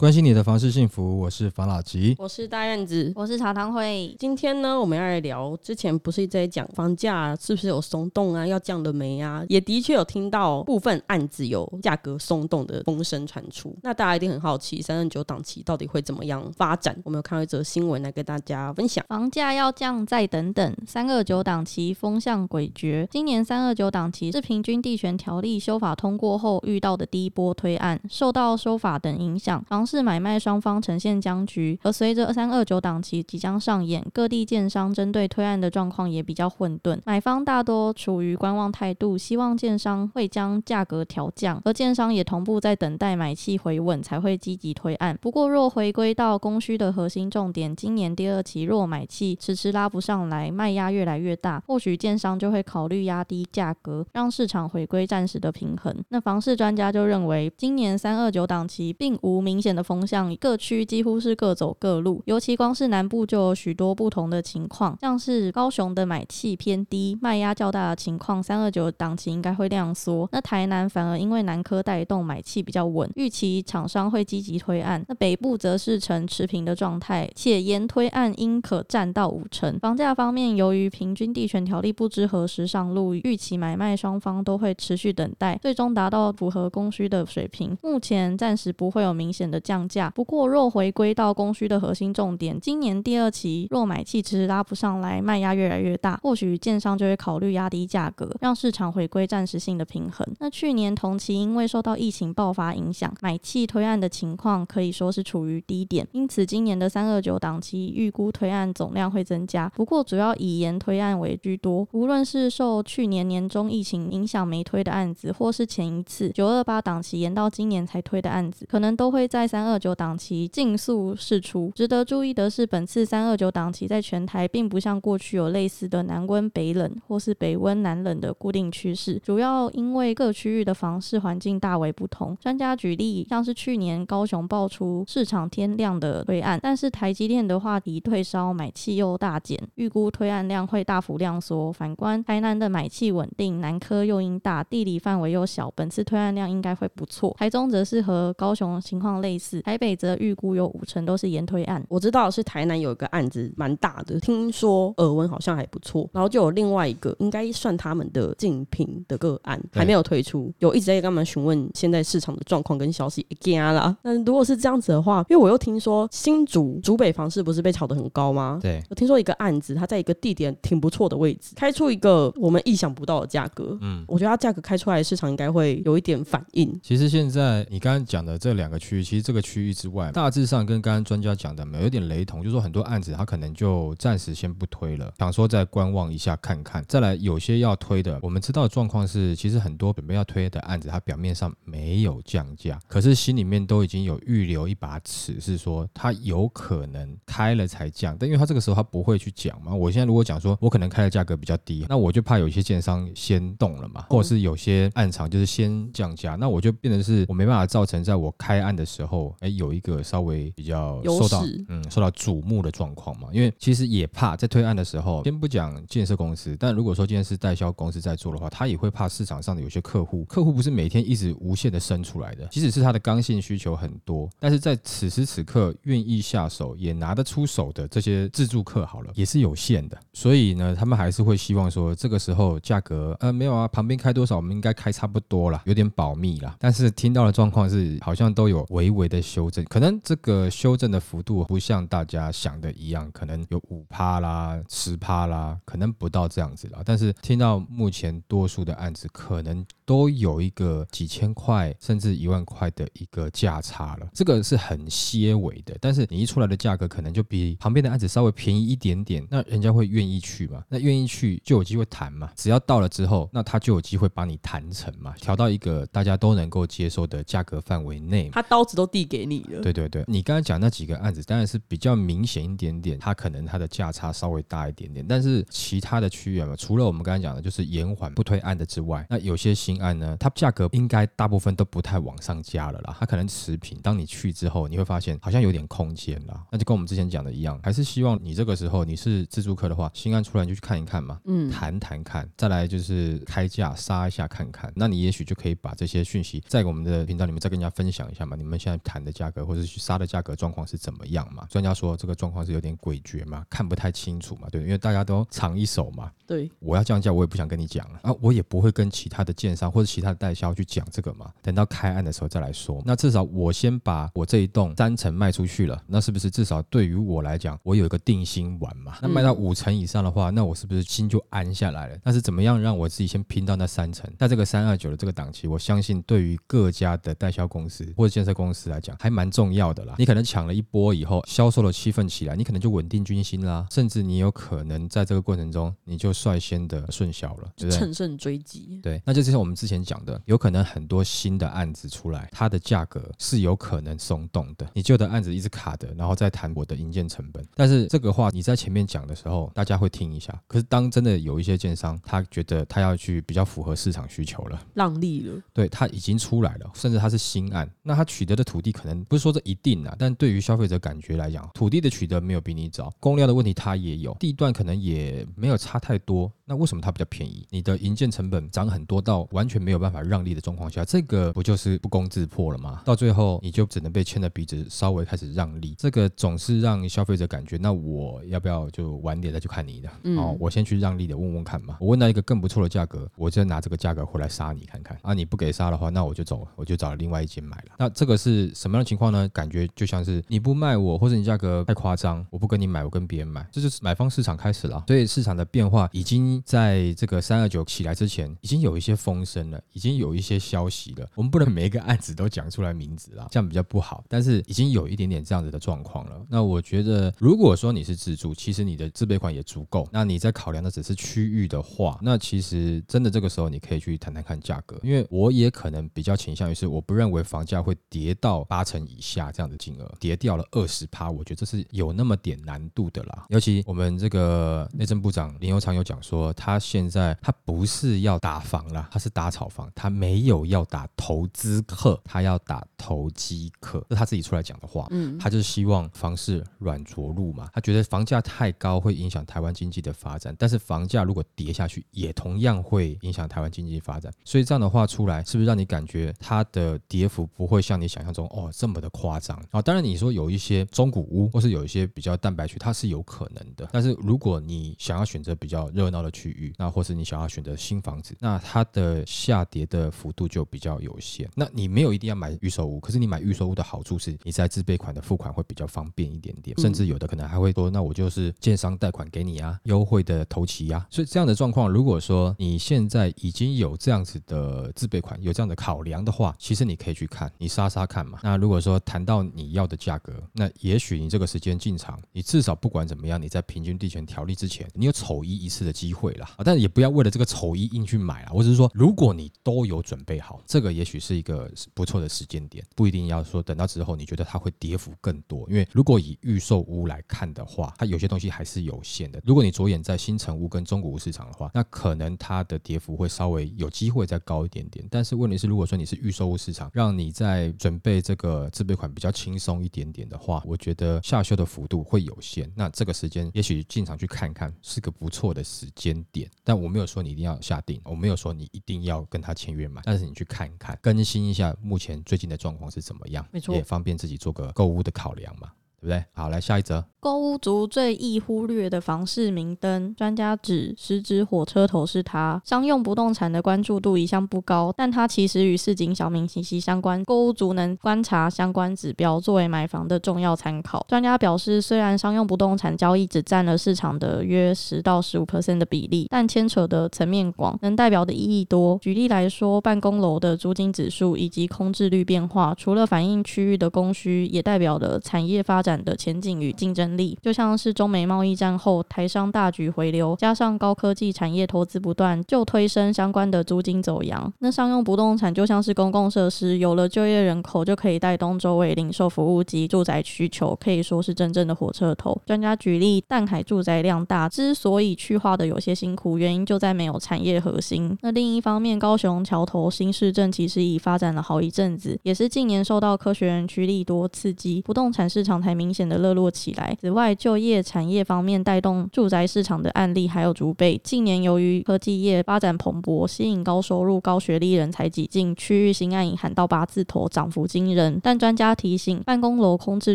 关心你的房事幸福，我是房老吉。我是大院子。我是茶汤会，今天呢，我们要来聊之前不是一直在讲房价是不是有松动啊，要降了没啊？也的确有听到部分案子有价格松动的风声传出。那大家一定很好奇，三十九档期到底会怎么样发展？我们有看到一则新闻来跟大家分享。房价要降再等等。三二九档期风向诡谲，今年三二九档期是平均地权条例修法通过后遇到的第一波推案，受到修法等影响，房市买卖双方呈现僵局。而随着三二九档期即将上演，各地建商针对推案的状况也比较混沌，买方大多处于观望态度，希望建商会将价格调降，而建商也同步在等待买气回稳才会积极推案。不过若回归到供需的核心重点，今年第二期若买气迟迟拉不上来，卖压越来越大，或许建商就会考虑压低价格，让市场回归暂时的平衡。那房市专家就认为，今年三二九档期并无明显的风向，各区几乎是各走各路，尤其光是南部就有许多不同的情况，像是高雄的买气偏低，卖压较大的情况，三二九档期应该会量缩。那台南反而因为南科带动买气比较稳，预期厂商会积极推案。那北部则是呈持平的状态，且延推案应可占到五成。房价方面，由于平均地权条例不知何时上路，预期买卖双方都会持续等待，最终达到符合供需的水平。目前暂时不会有明显的降价。不过若回归到供需的核心重点，今年第二期若买气迟迟拉不上来，卖压越来越大，或许建商就会考虑压低价格，让市场回归暂时性的平衡。那去年同期因为受到疫情爆发影响，买气推案的情况可以说是处于低点，因此今年的三二九档期预估推案总量会增加，不过主要以延推案为居多。无论是受去年年中疫情影响没推的案子，或是前一次九二八档期延到今年才推的案子，可能都会在三三二九档期尽速释出。值得注意的是，本次三二九档期在全台并不像过去有类似的南温北冷或是北温南冷的固定趋势，主要因为各区域的房市环境大为不同。专家举例，像是去年高雄爆出市场天量的推案，但是台积电的话题退烧，买气又大减，预估推案量会大幅量缩。反观台南的买气稳定，南科又因大，地理范围又小，本次推案量应该会不错。台中则是和高雄情况类似，台北则预估有五成都是延推案。我知道是台南有一个案子蛮大的，听说耳闻好像还不错，然后就有另外一个应该算他们的竞品的个案还没有推出，有一直在跟他们询问现在市场的状况跟消息。惊啦！那如果是这样子的话，因为我又听说新竹竹北房市不是被炒得很高吗？对，我听说一个案子，它在一个地点挺不错的位置，开出一个我们意想不到的价格。嗯，我觉得它价格开出来，市场应该会有一点反应。其实现在你刚刚讲的这两个区域，其实这个区域之外，大致上跟刚刚专家讲的有点雷同，就是说很多案子他可能就暂时先不推了，想说再观望一下看看。再来有些要推的，我们知道的状况是，其实很多准备要推的案子，它表面上没有降价，可是心里面都已经有预留一把尺，是说它有可能开了才降。但因为他这个时候他不会去讲嘛，我现在如果讲说我可能开的价格比较低，那我就怕有一些建商先动了嘛，或者是有些暗场就是先降价，那我就变成是我没办法造成在我开案的时候，哎，有一个稍微比较受到嗯受到瞩目的状况嘛。因为其实也怕在推案的时候，先不讲建设公司，但如果说今天是代销公司在做的话，他也会怕市场上的有些客户，客户不是每天一直无限的生出来的，即使是他的刚性需求很多，但是在此时此刻愿意下手也拿得出手的这些自助客，好了，也是有限的。所以呢，他们还是会希望说，这个时候价格呃没有啊，旁边开多少，我们应该开差不多了，有点保密啦。但是听到的状况是，好像都有微微的修正，可能这个修正的幅度不像大家想的一样，可能有五趴啦、十趴啦，可能不到这样子啦。但是听到目前多数的案子，可能都有一个几千块甚至一万块的一个价差了，这个是很些微的。但是你一出来的价格，可能就比旁边的案子稍微便宜一点点，那人家会愿意去嘛？那愿意去就有机会谈嘛？只要到了之后，那他就有机会把你谈成嘛，调到一个大家都能够接受的价格范围内。他刀子都递递给你了。对对对，你刚才讲那几个案子，当然是比较明显一点点，它可能它的价差稍微大一点点，但是其他的区域嘛，除了我们刚才讲的，就是延缓不推案的之外，那有些新案呢，它价格应该大部分都不太往上加了啦，它可能持平。当你去之后，你会发现好像有点空间啦，那就跟我们之前讲的一样，还是希望你这个时候你是自助客的话，新案出来你就去看一看嘛，嗯，谈谈看，再来就是开价杀一下看看，那你也许就可以把这些讯息在我们的频道里面再跟人家分享一下嘛，你们现在谈的价格或者去杀的价格状况是怎么样嘛？专家说这个状况是有点诡谲嘛，看不太清楚嘛，对，因为大家都藏一手嘛。对，我要降价，我也不想跟你讲了啊，我也不会跟其他的建商或者其他的代销去讲这个嘛。等到开案的时候再来说。那至少我先把我这一栋三层卖出去了，那是不是至少对于我来讲，我有一个定心丸嘛？那卖到五层以上的话，那我是不是心就安下来了？那是怎么样让我自己先拼到那三层？那这个三二九的这个档期，我相信对于各家的代销公司或者建设公司来讲，还蛮重要的啦。你可能抢了一波以后，销售的气氛起来，你可能就稳定军心啦，甚至你有可能在这个过程中，你就。率先的顺销了，对不对？乘胜追击。对，那就像我们之前讲的，有可能很多新的案子出来，它的价格是有可能松动的。你旧的案子一直卡的，然后再谈我的营建成本。但是这个话你在前面讲的时候，大家会听一下。可是当真的有一些建商，他觉得他要去比较符合市场需求了，让利了，对他已经出来了，甚至他是新案，那他取得的土地可能不是说这一定啊，但对于消费者感觉来讲，土地的取得没有比你早，公料的问题他也有，地段可能也没有差太多。多。那为什么它比较便宜？你的营建成本涨很多到完全没有办法让利的状况下，这个不就是不攻自破了吗？到最后你就只能被牵着鼻子稍微开始让利，这个总是让消费者感觉，那我要不要就晚点再去看你的？哦，我先去让利的问问看嘛。我问到一个更不错的价格，我就拿这个价格回来杀你看看。啊，你不给杀的话，那我就走了，我就找另外一间买了。那这个是什么样的情况呢？感觉就像是你不卖我，或者你价格太夸张，我不跟你买，我跟别人买，这就是买方市场开始了。所以市场的变化已经。在这个三二九起来之前，已经有一些风声了，已经有一些消息了。我们不能每一个案子都讲出来名字啦，这样比较不好。但是已经有一点点这样子的状况了。那我觉得，如果说你是自住，其实你的自备款也足够。那你在考量的只是区域的话，那其实真的这个时候你可以去谈谈看价格。因为我也可能比较倾向于是，我不认为房价会跌到八成以下这样的金额，跌掉了二十趴，我觉得这是有那么点难度的啦。尤其我们这个内政部长林佑昌有讲说。他现在他不是要打房了，他是打炒房，他没有要打投资客，他要打投机客，这他自己出来讲的话，嗯，他就是希望房市软着陆嘛，他觉得房价太高会影响台湾经济的发展，但是房价如果跌下去，也同样会影响台湾经济发展，所以这样的话出来，是不是让你感觉它的跌幅不会像你想象中哦这么的夸张啊？当然你说有一些中古屋或是有一些比较蛋白区，它是有可能的，但是如果你想要选择比较热闹的。区域，那或是你想要选择新房子，那它的下跌的幅度就比较有限。那你没有一定要买预售屋，可是你买预售屋的好处是，你在自备款的付款会比较方便一点点，甚至有的可能还会说，那我就是建商贷款给你啊，优惠的头期呀。所以这样的状况，如果说你现在已经有这样子的自备款，有这样的考量的话，其实你可以去看，你杀杀看嘛。那如果说谈到你要的价格，那也许你这个时间进场，你至少不管怎么样，你在平均地权条例之前，你有丑一一次的机会。会了啊，但也不要为了这个丑衣硬去买啊。我只是说，如果你都有准备好，这个也许是一个不错的时间点，不一定要说等到之后你觉得它会跌幅更多。因为如果以预售屋来看的话，它有些东西还是有限的。如果你着眼在新城屋跟中古屋市场的话，那可能它的跌幅会稍微有机会再高一点点。但是问题是，如果说你是预售屋市场，让你在准备这个自备款比较轻松一点点的话，我觉得下修的幅度会有限。那这个时间也许进场去看看是个不错的时间。点，但我没有说你一定要下定，我没有说你一定要跟他签约买，但是你去看一看，更新一下目前最近的状况是怎么样，没错，也方便自己做个购物的考量嘛，对不对？好，来下一则。购物族最易忽略的房市明灯，专家指十指火车头是它。商用不动产的关注度一向不高，但它其实与市井小民息息相关。购物族能观察相关指标，作为买房的重要参考。专家表示，虽然商用不动产交易只占了市场的约十到十五 percent 的比例，但牵扯的层面广，能代表的意义多。举例来说，办公楼的租金指数以及空置率变化，除了反映区域的供需，也代表了产业发展。的前景与竞争力。就像是中美贸易战后台商大举回流，加上高科技产业投资不断，就推升相关的租金走扬。那商用不动产就像是公共设施，有了就业人口，就可以带动周围零售服务及住宅需求，可以说是真正的火车头。专家举例，淡海住宅量大，之所以去化的有些辛苦，原因就在没有产业核心。那另一方面，高雄桥头新市镇其实已发展了好一阵子，也是近年受到科学园区利多刺激，不动产市场才明显的热络起来。此外，就业产业方面带动住宅市场的案例还有竹北。近年由于科技业发展蓬勃，吸引高收入、高学历人才挤进，区域新案已喊到八字头，涨幅惊人。但专家提醒，办公楼空置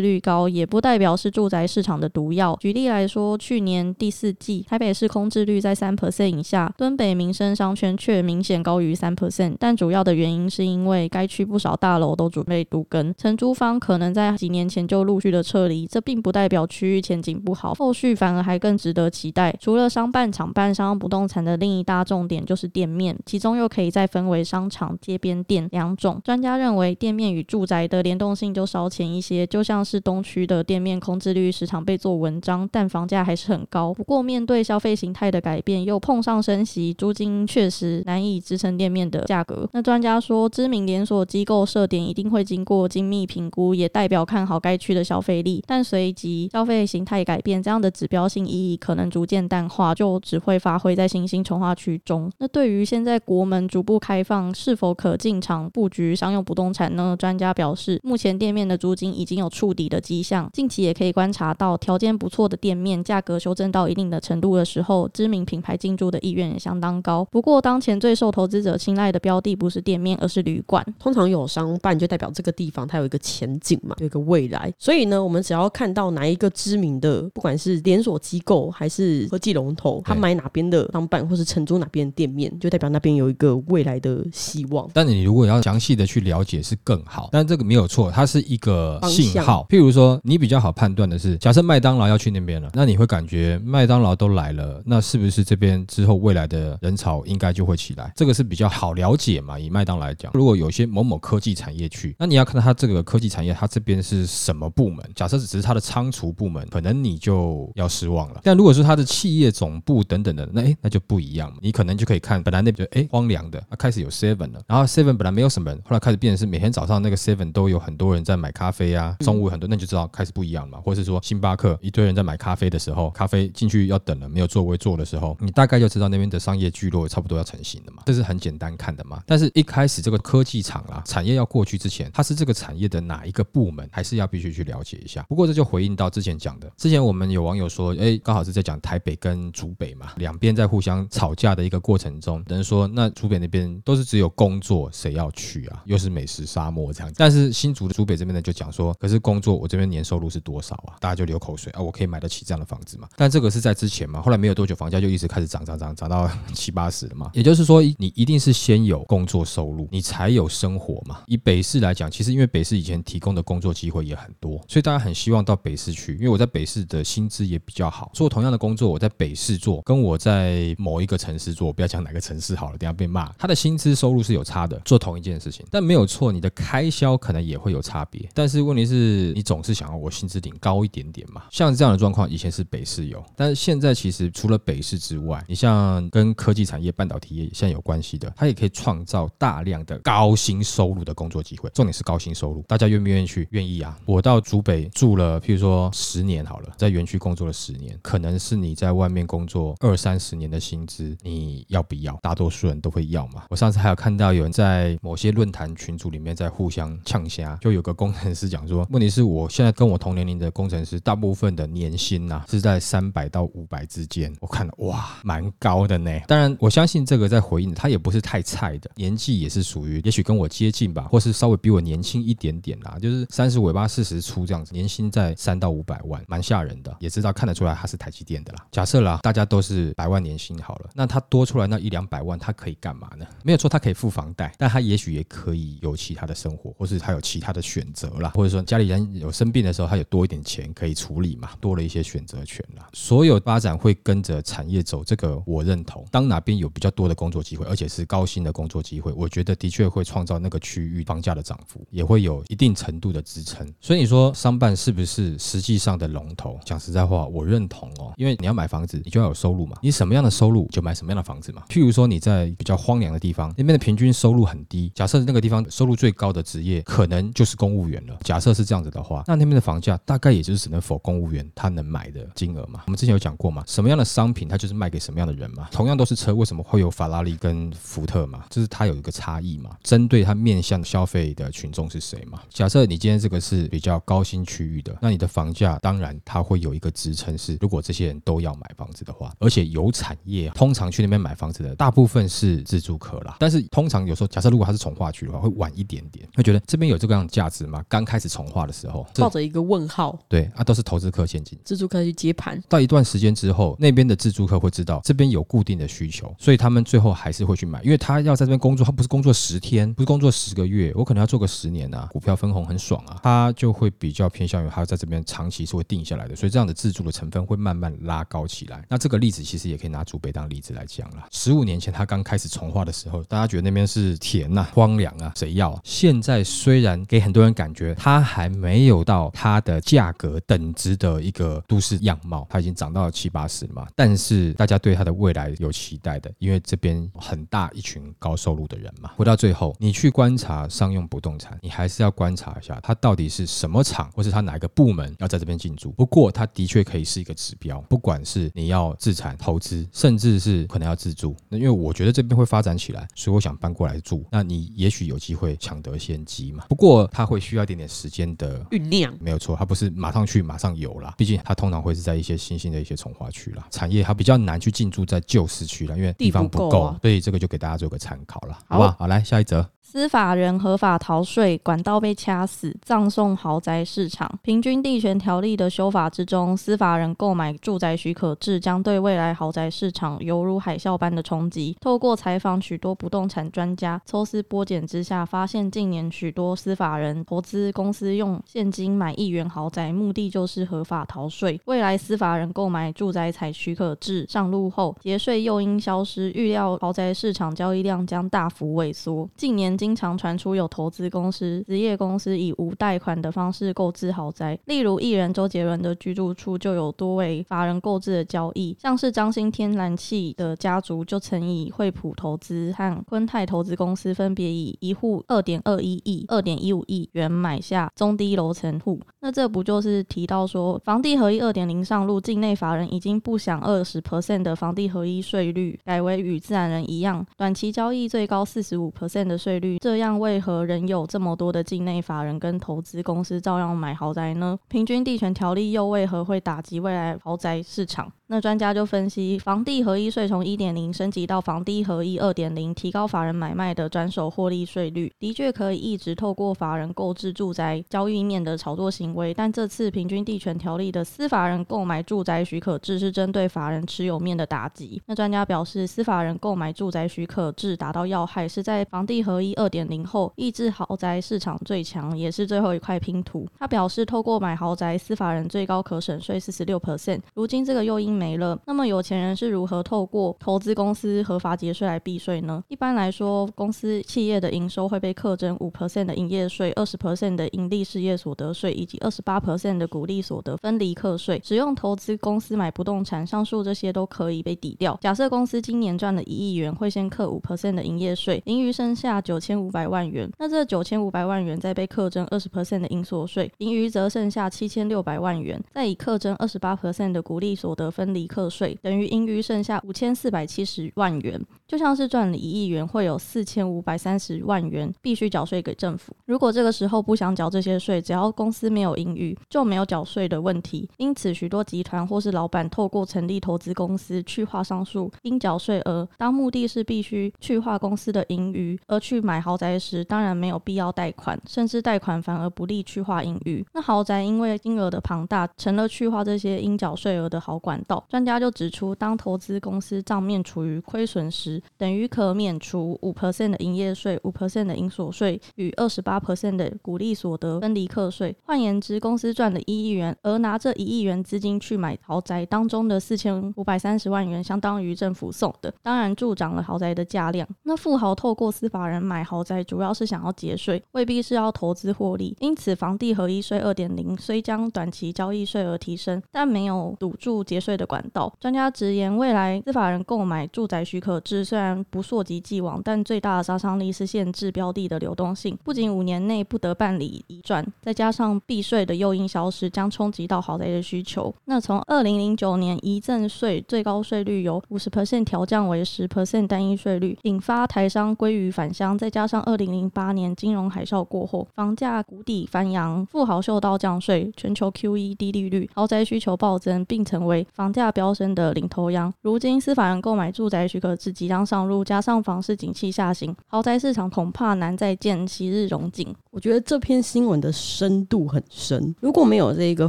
率高，也不代表是住宅市场的毒药。举例来说，去年第四季台北市空置率在三 percent 以下，敦北民生商圈却明显高于三 percent。但主要的原因是因为该区不少大楼都准备都更，承租方可能在几年前就陆续的撤撤离，这并不代表区域前景不好，后续反而还更值得期待。除了商办、厂办、商不动产的另一大重点就是店面，其中又可以再分为商场、街边店两种。专家认为，店面与住宅的联动性就稍浅一些，就像是东区的店面空置率时常被做文章，但房价还是很高。不过，面对消费形态的改变，又碰上升息，租金确实难以支撑店面的价格。那专家说，知名连锁机构设点一定会经过精密评估，也代表看好该区的消费但随即消费形态改变，这样的指标性意义可能逐渐淡化，就只会发挥在新兴从化区中。那对于现在国门逐步开放，是否可进场布局商用不动产呢？专家表示，目前店面的租金已经有触底的迹象，近期也可以观察到条件不错的店面价格修正到一定的程度的时候，知名品牌进驻的意愿也相当高。不过，当前最受投资者青睐的标的不是店面，而是旅馆。通常有商办就代表这个地方它有一个前景嘛，有一个未来。所以呢，我们只要看到哪一个知名的，不管是连锁机构还是科技龙头，他买哪边的商办或是承租哪边的店面，就代表那边有一个未来的希望。但你如果要详细的去了解是更好，但这个没有错，它是一个信号。譬如说，你比较好判断的是，假设麦当劳要去那边了，那你会感觉麦当劳都来了，那是不是这边之后未来的人潮应该就会起来？这个是比较好了解嘛。以麦当劳来讲，如果有些某某科技产业去，那你要看到它这个科技产业，它这边是什么部门？假设只是它的仓储部门，可能你就要失望了。但如果是它的企业总部等等的，那诶那就不一样嘛。你可能就可以看，本来那边诶荒凉的，啊开始有 Seven 了，然后 Seven 本来没有什么人，后来开始变成是每天早上那个 Seven 都有很多人在买咖啡啊，中午很多，那你就知道开始不一样了嘛。或者是说星巴克一堆人在买咖啡的时候，咖啡进去要等了，没有座位坐的时候，你大概就知道那边的商业聚落差不多要成型了嘛。这是很简单看的嘛。但是一开始这个科技厂啦，产业要过去之前，它是这个产业的哪一个部门，还是要必须去了解一下。不过这就回应到之前讲的，之前我们有网友说，哎，刚好是在讲台北跟竹北嘛，两边在互相吵架的一个过程中，有人说那竹北那边都是只有工作，谁要去啊？又是美食沙漠这样。但是新竹的竹北这边呢，就讲说，可是工作我这边年收入是多少啊？大家就流口水啊，我可以买得起这样的房子嘛？但这个是在之前嘛，后来没有多久，房价就一直开始涨涨涨，涨到 七八十了嘛。也就是说，你一定是先有工作收入，你才有生活嘛。以北市来讲，其实因为北市以前提供的工作机会也很多，所以大家他很希望到北市去。因为我在北市的薪资也比较好，做同样的工作，我在北市做，跟我在某一个城市做，不要讲哪个城市好了，等下被骂。他的薪资收入是有差的，做同一件事情，但没有错，你的开销可能也会有差别。但是问题是你总是想要我薪资顶高一点点嘛？像这样的状况，以前是北市有，但是现在其实除了北市之外，你像跟科技产业、半导体业现在有关系的，它也可以创造大量的高薪收入的工作机会。重点是高薪收入，大家愿不愿意去？愿意啊！我到主北住了，譬如说十年好了，在园区工作了十年，可能是你在外面工作二三十年的薪资，你要不要？大多数人都会要嘛。我上次还有看到有人在某些论坛群组里面在互相呛虾，就有个工程师讲说，问题是我现在跟我同年龄的工程师，大部分的年薪呐、是在三百到五百之间。我看了哇，蛮高的呢。当然，我相信这个在回应他也不是太菜的，年纪也是属于也许跟我接近吧，或是稍微比我年轻一点点啦，就是三十尾巴四十出这样子，年薪在三到五百万，蛮吓人的。也知道看得出来他是台积电的啦。假设啦，大家都是百万年薪好了，那他多出来那一两百万，他可以干嘛呢？没有错，他可以付房贷，但他也许也可以有其他的生活，或是他有其他的选择啦，或者说家里人有生病的时候，他有多一点钱可以处理嘛，多了一些选择权啦。所有发展会跟着产业走，这个我认同。当哪边有比较多的工作机会，而且是高薪的工作机会，我觉得的确会创造那个区域房价的涨幅，也会有一定程度的支撑。所以你说商办办是不是实际上的龙头？讲实在话，我认同哦，因为你要买房子，你就要有收入嘛。你什么样的收入就买什么样的房子嘛。譬如说你在比较荒凉的地方，那边的平均收入很低，假设那个地方收入最高的职业可能就是公务员了。假设是这样子的话，那那边的房价大概也就是只能否公务员他能买的金额嘛。我们之前有讲过嘛，什么样的商品它就是卖给什么样的人嘛。同样都是车，为什么会有法拉利跟福特嘛？就是它有一个差异嘛。针对它面向消费的群众是谁嘛？假设你今天这个是比较高新区域的，那你的房价当然它会有一个支撑，是如果这些人都要买房子的话，而且有产业，通常去那边买房子的大部分是自住客啦。但是通常有时候，假设如果他是从化区的话，会晚一点点，会觉得这边有这个样的价值吗？刚开始从化的时候，抱着一个问号。对啊，都是投资客现金，自住客去接盘。到一段时间之后，那边的自住客会知道这边有固定的需求，所以他们最后还是会去买，因为他要在这边工作，他不是工作十天，不是工作十个月，我可能要做个十年啊，股票分红很爽啊，他就会比较偏向于他在这边长期是会定下来的，所以这样的自住的成分会慢慢拉高起来。那这个例子其实也可以拿竹北当例子来讲了。十五年前他刚开始从化的时候，大家觉得那边是田呐、荒凉啊，谁要？现在虽然给很多人感觉它还没有到它的价格等值的一个都市样貌，它已经涨到了七八十嘛，但是大家对它的未来有期待的，因为这边很大一群高收入的人嘛。回到最后，你去观察商用不动产，你还是要观察一下它到底是什么厂，或是它哪一个部门要在这边进驻。不过它的确可以是一个指标，不管是你要自产投资，甚至是可能要自住。那因为我觉得这边会发展起来，所以我想搬过来住。那你也许有机会抢得先机嘛。不过它会需要一点点时间的酝酿，没有错，它不是马上去马上有啦。毕竟它通常会是在一些新兴的一些从化区啦，产业它比较难去进驻在旧市区了，因为地方不够，所以这个就给大家做个参考了，好吧？好，来下一则。司法人合法逃税，管道被掐死，葬送豪宅市场。平均地权条例的修法之中，司法人购买住宅许可制将对未来豪宅市场犹如海啸般的冲击。透过采访许多不动产专家，抽丝剥茧之下，发现近年许多司法人投资公司用现金买亿元豪宅，目的就是合法逃税。未来司法人购买住宅采许可制上路后，节税诱因消失，预料豪宅市场交易量将大幅萎缩。近年经常传出有投资公司、职业公司以无贷款的方式购置豪宅，例如艺人周杰伦的居住处就有多位法人购置的交易，像是张新天然气的家族就曾以惠普投资和昆泰投资公司分别以一户二点二一亿、二点一五亿元买下中低楼层户。那这不就是提到说，房地合一二点零上路，境内法人已经不想二十 percent 的房地合一税率，改为与自然人一样，短期交易最高四十五 percent 的税率。这样为何仍有这么多的境内法人跟投资公司照样买豪宅呢？平均地权条例又为何会打击未来豪宅市场？那专家就分析，房地合一税从一点零升级到房地合一二点零，提高法人买卖的转手获利税率，的确可以一直透过法人购置住宅交易面的炒作行为。但这次平均地权条例的司法人购买住宅许可制是针对法人持有面的打击。那专家表示，司法人购买住宅许可制达到要害，是在房地合一二点零后抑制豪宅市场最强，也是最后一块拼图。他表示，透过买豪宅，司法人最高可省税四十六 percent。如今这个诱因。没了，那么有钱人是如何透过投资公司合法节税来避税呢？一般来说，公司企业的营收会被课征五 percent 的营业税、二十 percent 的盈利事业所得税以及二十八 percent 的股利所得分离课税。使用投资公司买不动产，上述这些都可以被抵掉。假设公司今年赚了一亿元，会先课五 percent 的营业税，盈余剩下九千五百万元。那这九千五百万元再被课征二十 percent 的营所税，盈余则剩下七千六百万元。再以课征二十八 percent 的股利所得分。分离课税等于盈余剩下五千四百七十万元，就像是赚了一亿元，会有四千五百三十万元必须缴税给政府。如果这个时候不想缴这些税，只要公司没有盈余，就没有缴税的问题。因此，许多集团或是老板透过成立投资公司去化上述应缴税额，当目的是必须去化公司的盈余，而去买买豪宅时，当然没有必要贷款，甚至贷款反而不利去化盈余。那豪宅因为金额的庞大，成了去化这些应缴税额的好管道。专家就指出，当投资公司账面处于亏损时，等于可免除五 percent 的营业税、五 percent 的营所税与二十八 percent 的股利所得分离课税。换言之，公司赚了一亿元，而拿这一亿元资金去买豪宅，当中的四千五百三十万元相当于政府送的，当然助长了豪宅的价量。那富豪透过司法人买买豪宅，主要是想要节税，未必是要投资获利。因此，房地合一税二点零虽将短期交易税额提升，但没有堵住节税的管道。专家直言，未来司法人购买住宅许可制虽然不溯及既往，但最大的杀伤力是限制标的的流动性，不仅五年内不得办理移转，再加上避税的诱因消失，将冲击到豪宅的需求。那从二零零九年移赠税最高税率由五十 percent 调降为十 percent 单一税率，引发台商归于返乡，再加上二零零八年金融海啸过后，房价谷底翻扬，富豪嗅到降税，全球 QE 低利率，豪宅需求暴增，并成为房价飙升的领头羊。如今司法人购买住宅许可制即将上路，加上房市景气下行，豪宅市场恐怕难再见昔日荣景。我觉得这篇新闻的深度很深，如果没有这个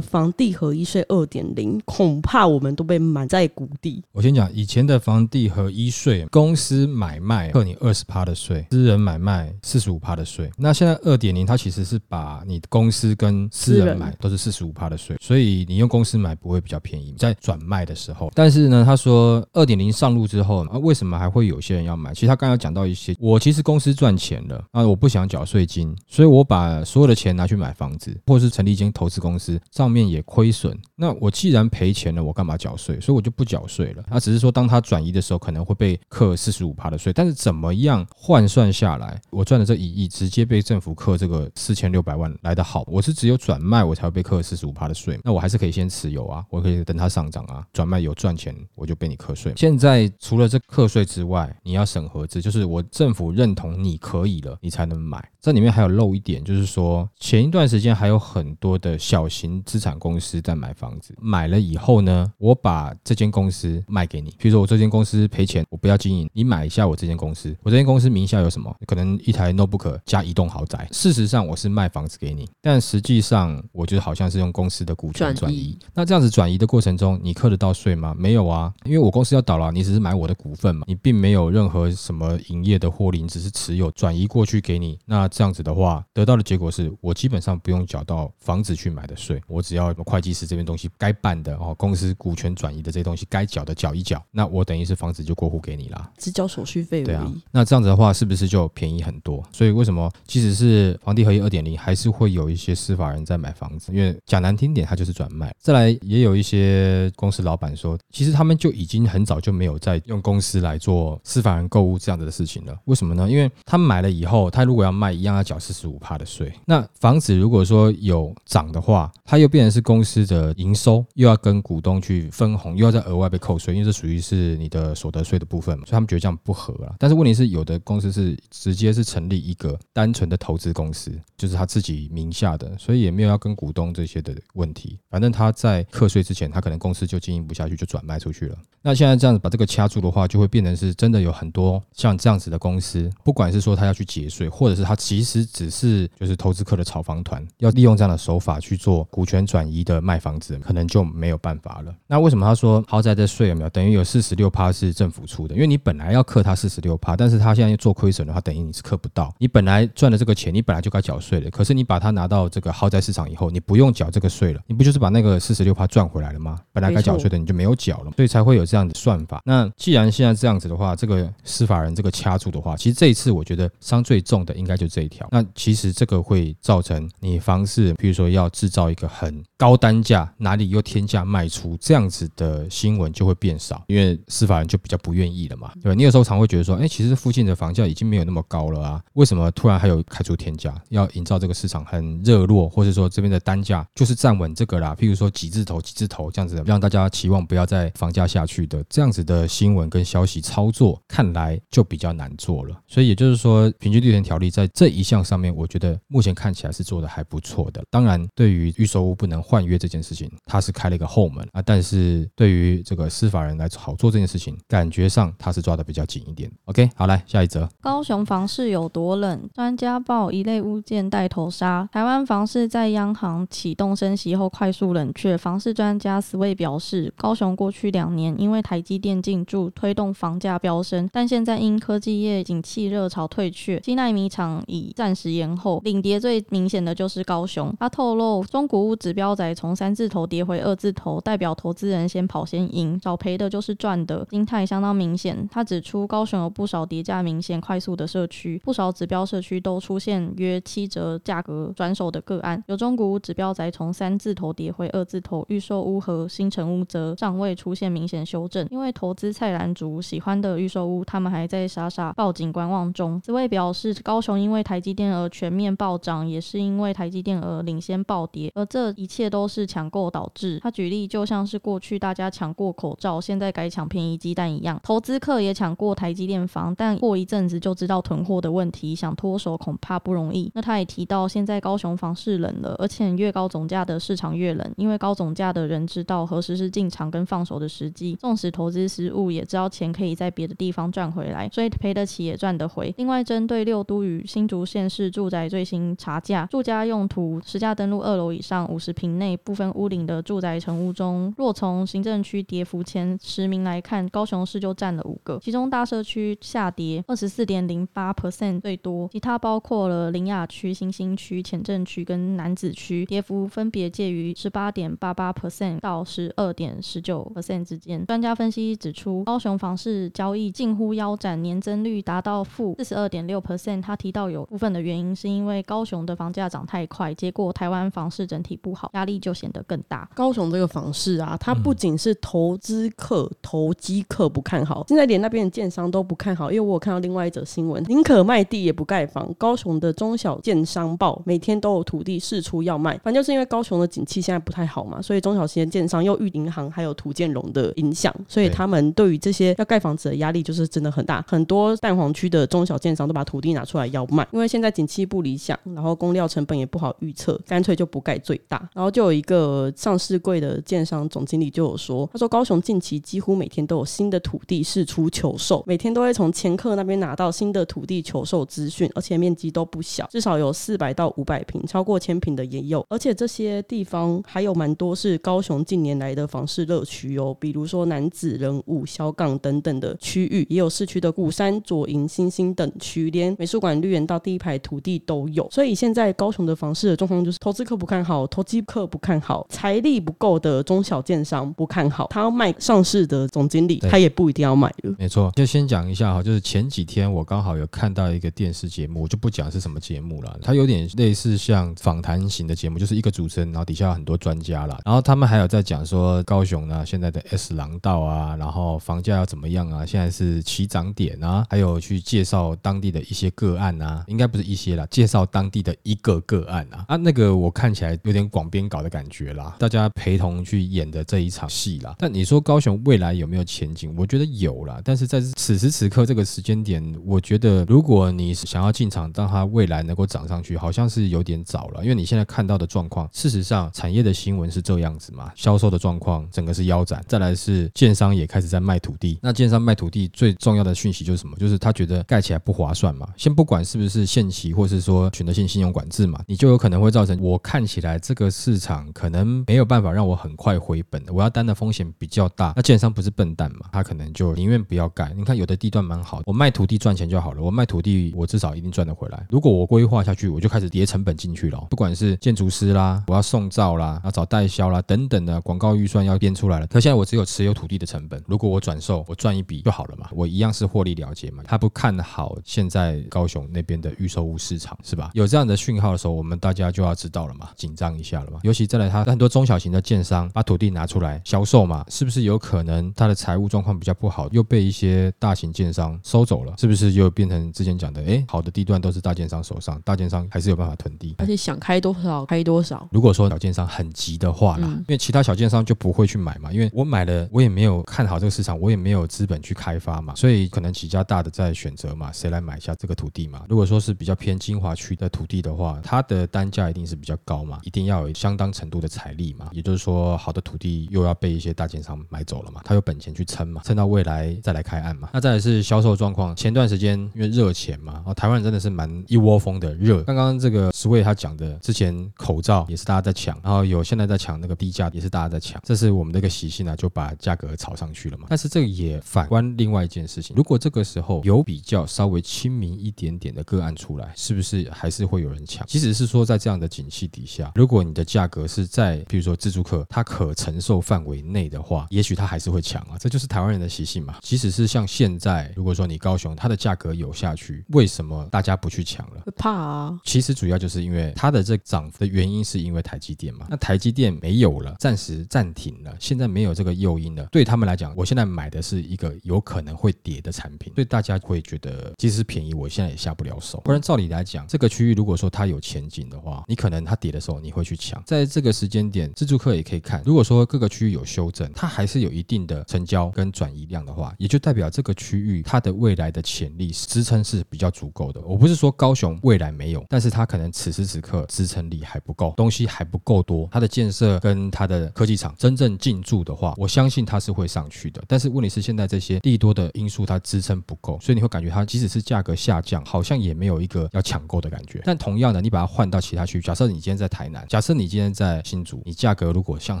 房地合一税二点零，恐怕我们都被满在谷底。我先讲以前的房地合一税，公司买卖扣你二十趴的税，私人买卖四十五趴的税。那现在二点零，它其实是把你公司跟私人买都是四十五趴的税，所以你用公司买不会比较便宜，在转卖的时候。但是呢，他说二点零上路之后啊，为什么还会有些人要买？其实他刚刚讲到一些，我其实公司赚钱了啊，我不想缴税金，所以我把所有的钱拿去买房子，或者是成立一间投资公司，上面也亏损。那我既然赔钱了，我干嘛缴税？所以我就不缴税了。他只是说，当他转移的时候，可能会被课四十五趴的税。但是怎么样换算下来，来我赚的这一亿直接被政府克这个四千六百万来的好？我是只有转卖我才会被克四十五趴的税。那我还是可以先持有啊，我可以等它上涨啊，转卖有赚钱我就被你克税。现在除了这克税之外，你要审核制，就是我政府认同你可以了，你才能买。这里面还有漏一点，就是说前一段时间还有很多的小型资产公司在买房子，买了以后呢，我把这间公司卖给你。比如说我这间公司赔钱，我不要经营，你买一下我这间公司。我这间公司名下有什么？可能一台 notebook 加一栋豪宅。事实上我是卖房子给你，但实际上我觉得好像是用公司的股权转移。那这样子转移的过程中，你扣得到税吗？没有啊，因为我公司要倒了，你只是买我的股份嘛，你并没有任何什么营业的获利，只是持有转移过去给你。那这样子的话，得到的结果是我基本上不用缴到房子去买的税，我只要会计师这边东西该办的哦，公司股权转移的这些东西该缴的缴一缴，那我等于是房子就过户给你啦，只交手续费而已。那这样子的话，是不是就便宜很多？所以为什么即使是房地合一二点零，还是会有一些司法人在买房子？因为讲难听点，他就是转卖。再来，也有一些公司老板说，其实他们就已经很早就没有在用公司来做司法人购物这样子的事情了。为什么呢？因为他买了以后，他如果要卖，一样要缴四十五趴的税。那房子如果说有涨的话，它又变成是公司的营收，又要跟股东去分红，又要再额外被扣税，因为这属于是你的所得税的部分嘛，所以他们觉得这样不合了。但是问题是，有的公司是直接是成立一个单纯的投资公司，就是他自己名下的，所以也没有要跟股东这些的问题。反正他在课税之前，他可能公司就经营不下去，就转卖出去了。那现在这样子把这个掐住的话，就会变成是真的有很多像这样子的公司，不管是说他要去节税，或者是他其实只是就是投资客的炒房团，要利用这样的手法去做股权转移的卖房子，可能就没有办法了。那为什么他说豪宅的税有没有等于有四十六趴是政府出的？因为你本来要克他四十六趴，但是他现在做亏损的话，等于你是克不到。你本来赚的这个钱，你本来就该缴税的，可是你把它拿到这个豪宅市场以后，你不用缴这个税了，你不就是把那个四十六趴赚回来了吗？本来该缴税的你就没有缴了，所以才会有这样的算法。那既然现在这样子的话，这个司法人这个掐住的话，其实这一次我觉得伤最重的应该就这一条。那其实这个会造成你房市，比如说要制造一个很高单价，哪里又天价卖出这样子的新闻就会变少，因为司法人就比较不愿意了嘛，对吧？你有时候常会觉得说，哎，其实附近的房价已经没有那么高了啊，为什么突然还有开出天价？要营造这个市场很热络，或者说这边的单价就是站稳这个啦，譬如说几字头、几字头这样子，让大家期望不要再房价下去的这样子的新闻跟消息操作，看来就比较难做了。所以也就是说，平均地权条例在这一项上面，我觉得目前看起来是做的还不错的。当然，对于预售屋不能换约这件事情，它是开了一个后门啊。但是对于这个司法人来炒作这件事情，感觉上他是抓的比较紧一点。OK，好，来下一则。高雄房市有多冷？专家报一类物件带头杀。台湾房市在央行启动升息后快速冷却。房市专家 Sway 表示，高雄过去两年因为台积电进驻推动房价飙升，但现在因科技业景气热潮退却，七纳米厂已暂时延后。领跌最明显的就是高雄。他透露，中古屋指标仔从三字头跌回二字头，代表投资人先跑先赢，少赔的就是赚的，心态相当明显。他指出，高雄有不少跌价明显、快速的社社区，不少指标社区都出现约七折价格转手的个案。有中古屋指标宅从三字头跌回二字头，预售屋和新城屋则尚未出现明显修正。因为投资菜篮族喜欢的预售屋，他们还在傻傻报警观望中。此位表示，高雄因为台积电而全面暴涨，也是因为台积电而领先暴跌，而这一切都是抢购导致。他举例，就像是过去大家抢过口罩，现在改抢便宜鸡蛋一样，投资客也抢过台积电房，但过一阵子就知道囤货的问题，想脱手恐怕不容易。那他也提到，现在高雄房市冷了，而且越高总价的市场越冷，因为高总价的人知道何时是进场跟放手的时机，纵使投资失误，也知道钱可以在别的地方赚回来，所以赔得起也赚得回。另外，针对六都与新竹县市住宅最新查价，住家用途实价登录二楼以上五十平内部分屋龄的住宅成屋中，若从行政区跌幅前十名来看，高雄市就占了五个，其中大社区下跌二十四点零八 percent 最多，其他包括了林雅区、新兴区、前镇区跟南子区，跌幅分别介于十八点八八 percent 到十二点十九 percent 之间。专家分析指出，高雄房市交易近乎腰斩，年增率达到负四十二点六 percent。他提到有部分的原因是因为高雄的房价涨太快，结果台湾房市整体不好，压力就显得更大。高雄这个房市啊，它不仅是投资客、投机客不看好，现在连那边的建商都不看好。因为我有看到另外一则新闻，宁可卖地也不盖房。高雄的中小建商报每天都有土地释出要卖，反正就是因为高雄的景气现在不太好嘛，所以中小型的建商又遇银行还有土建融的影响，所以他们对于这些要盖房子的压力就是真的很大。很多蛋黄区的中小建商都把土地拿出来要卖，因为现在景气不理想，然后工料成本也不好预测，干脆就不盖最大。然后就有一个上市柜的建商总经理就有说，他说高雄近期几乎每天都有新的土地释出求售，每天都会从前客那边拿到新的土地求售资讯，而且面积都不小，至少有四百到五百平，超过千平的也有。而且这些地方还有蛮多是高雄近年来的房市乐区哦，比如说南子、人物、小港等等的区域，也有市区的鼓山、左营、新兴等区，连美术馆、绿园到第一排土地都有。所以现在高雄的房市的状况就是，投资客不看好，投机客不看好，财力不够的中小建商不看好，他要卖上市的总经理，他也不一定要买了。没错，就先讲一下哈，就是前几天我刚好有看到一个电视节目，我就不讲是什么节目了，它有点类似像访谈型的节目，就是一个主持人，然后底下有很多专家啦，然后他们还有在讲说高雄呢现在的 S 廊道啊，然后房价要怎么样啊，现在是起涨点啊，还有去介绍当地的一些个案啊，应该不是一些啦，介绍当地的一个个案啊，啊那个我看起来有点广编稿的感觉啦，大家陪同去演的这一场戏啦。但你说高雄未来有没有前景？我觉得有啦，但是在此时此刻这个时间点，我觉得如果你想要进场，让它未来能够涨上去，好像是有点早了，因为你现在看到的状况，事实上产业的新闻是这样子嘛，销售的状况整个是腰斩，再来是建商也开始在卖土地，那建商卖土地最重要的讯息就是什么？就是他觉得盖起来不划算嘛，先不管是不是限期，或是说选择性信用管制嘛，你就有可能会造成我看起来这个市场可能没有办法让我很快回本，我要担的风险比较大。那建商不是笨蛋嘛，他可能就宁愿不要盖。你看有的地段蛮好，我卖土地赚钱就好了，我卖土地我至少一定赚得回来。如果我规划下去，我就开始叠成本进去了，不管是建筑师啦，我要送造啦，要找代销啦等等的广告预算要编出来了。可现在我只有持有土地的成本，如果我转售，我赚一笔就好了嘛，我一样是获利了结嘛。他不看好现在高雄那边的预售屋市场是吧？有这样的讯号的时候，我们大家就要知道了嘛，紧张一下了嘛。尤其再来，他很多中小型的建商把土地拿出来销售嘛，是不是有可能他的财务状况比较不好，又被一些大型建商收走了？是不是又变成之前讲的，哎，好的地段都是大建商手上，大建商还是有办法囤地，而且想开多少开多少。如果说小建商很急的话啦，因为其他小建商就不会去买嘛，因为我买了，我也没有看好这个市场，我也没有资本去开发嘛，所以可能几家大的在选择嘛，谁来买下这个土地嘛？如果说是比较偏精华区的土地的话，它的单价一定是比较高嘛，一定要有相当程度的财力嘛，也就是说，好的土地又要被一些大建商买走了嘛，他有本钱去撑嘛，撑到未来再来开案嘛。那再来是销售状况，前段时间因为热钱嘛，哦，台湾真的是蛮一窝蜂的热。刚刚这个十位他讲的，之前口罩也是大家在抢，然后有现在在抢那个低价，也是大家在抢，这是我们的一个习性啊，就把价格炒上去了嘛。但是这个也反观另外一件事情，如果这个时候有比较稍微亲民一点点的个案出来，是不是还是会有人抢？即使是说在这样的景气底下，如果你的价格是在比如说自助客他可承受范围内的话，也许他还是会抢啊，这就是台湾人的习性嘛。即使是像现在，如果说你高雄它的价格有下去，为什么大家不去抢了？怕啊，其实主要就是因为它的这涨幅的原因是因为台积电嘛。那台积电没有了，暂时暂停了，现在没有这个诱因了。对他们来讲，我现在买的是一个有可能会跌的产品，所以大家会觉得即使便宜，我现在也下不了手。不然照理来讲，这个区域如果说它有前景的话，你可能它跌的时候你会去抢。在这个时间点，自助客也可以看，如果说各个区域有修正，它还是有一定的成交跟转移量的话，也就代表这个区域它的未来的潜力支撑是比较足够的。我不是说高雄未来没有，但是它可能此时此刻支撑力还不够，东西还不够多，它的建设跟它的科技厂真正进驻的话，我相信它是会上去的。但是问题是现在这些利多的因素它支撑不够，所以你会感觉它即使是价格下降，好像也没有一个要抢购的感觉。但同样的，你把它换到其他区域，假设你今天在台南，假设你今天在新竹，你价格如果像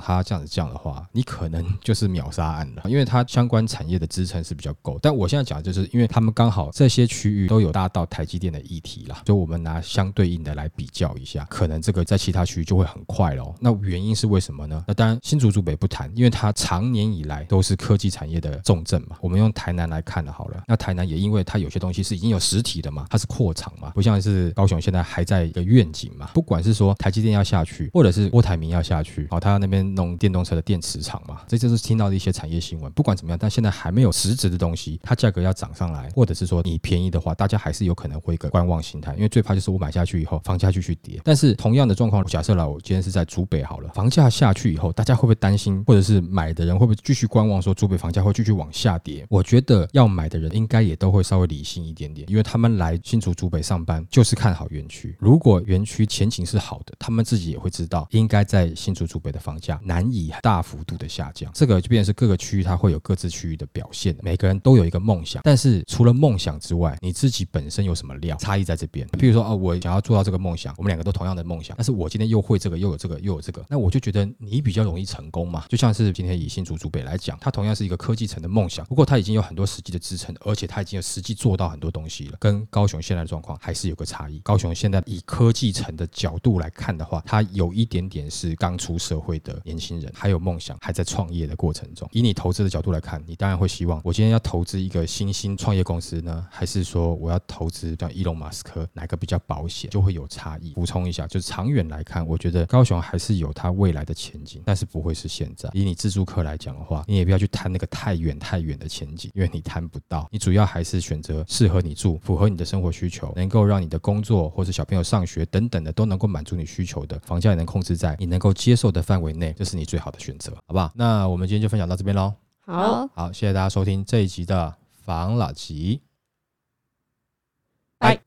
它这样子降的话，你可能就是秒杀案了，因为它相关产业的支撑是比较够。但我现在讲的就是因为他们刚好这些区域都有搭到台积电的议题啦，就我们拿相对应的来比较一下，可能这个在其他区域就会很快咯。那原因是为什么呢？那当然新竹竹北不谈，因为它常年以来都是科技产业的重镇嘛。我们用台南来看的好了，那台南也因为它有些东西是已经有实体的嘛，它是扩厂嘛，不像是高雄现在还在一个愿景嘛。不管是说台积电要下去，或者是郭台铭要下去，哦，他那边弄电动车的电池厂嘛，这就是听到的一些产业新闻。不管怎么样，但现在还没有实质的东西，它价格要涨上来，或者是说你便便宜的话，大家还是有可能会一个观望心态，因为最怕就是我买下去以后房价继续跌。但是同样的状况，假设了我今天是在竹北好了，房价下去以后，大家会不会担心，或者是买的人会不会继续观望，说竹北房价会继续往下跌？我觉得要买的人应该也都会稍微理性一点点，因为他们来新竹竹北上班就是看好园区。如果园区前景是好的，他们自己也会知道，应该在新竹竹北的房价难以大幅度的下降。这个就变成是各个区域它会有各自区域的表现，每个人都有一个梦想，但是除了梦想之外，你自己本身有什么料？差异在这边。比如说哦，我想要做到这个梦想，我们两个都同样的梦想，但是我今天又会这个，又有这个，又有这个，那我就觉得你比较容易成功嘛。就像是今天以新竹竹北来讲，它同样是一个科技城的梦想，不过它已经有很多实际的支撑，而且它已经有实际做到很多东西了，跟高雄现在的状况还是有个差异。高雄现在以科技城的角度来看的话，它有一点点是刚出社会的年轻人，还有梦想，还在创业的过程中。以你投资的角度来看，你当然会希望我今天要投资一个新兴创业公司呢，还是说我要投资像伊隆马斯克，哪个比较保险，就会有差异。补充一下，就是长远来看，我觉得高雄还是有它未来的前景，但是不会是现在。以你自助客来讲的话，你也不要去贪那个太远太远的前景，因为你贪不到。你主要还是选择适合你住、符合你的生活需求，能够让你的工作或者小朋友上学等等的都能够满足你需求的，房价也能控制在你能够接受的范围内，这是你最好的选择，好不好？那我们今天就分享到这边喽。好，好，谢谢大家收听这一集的房老吉はい。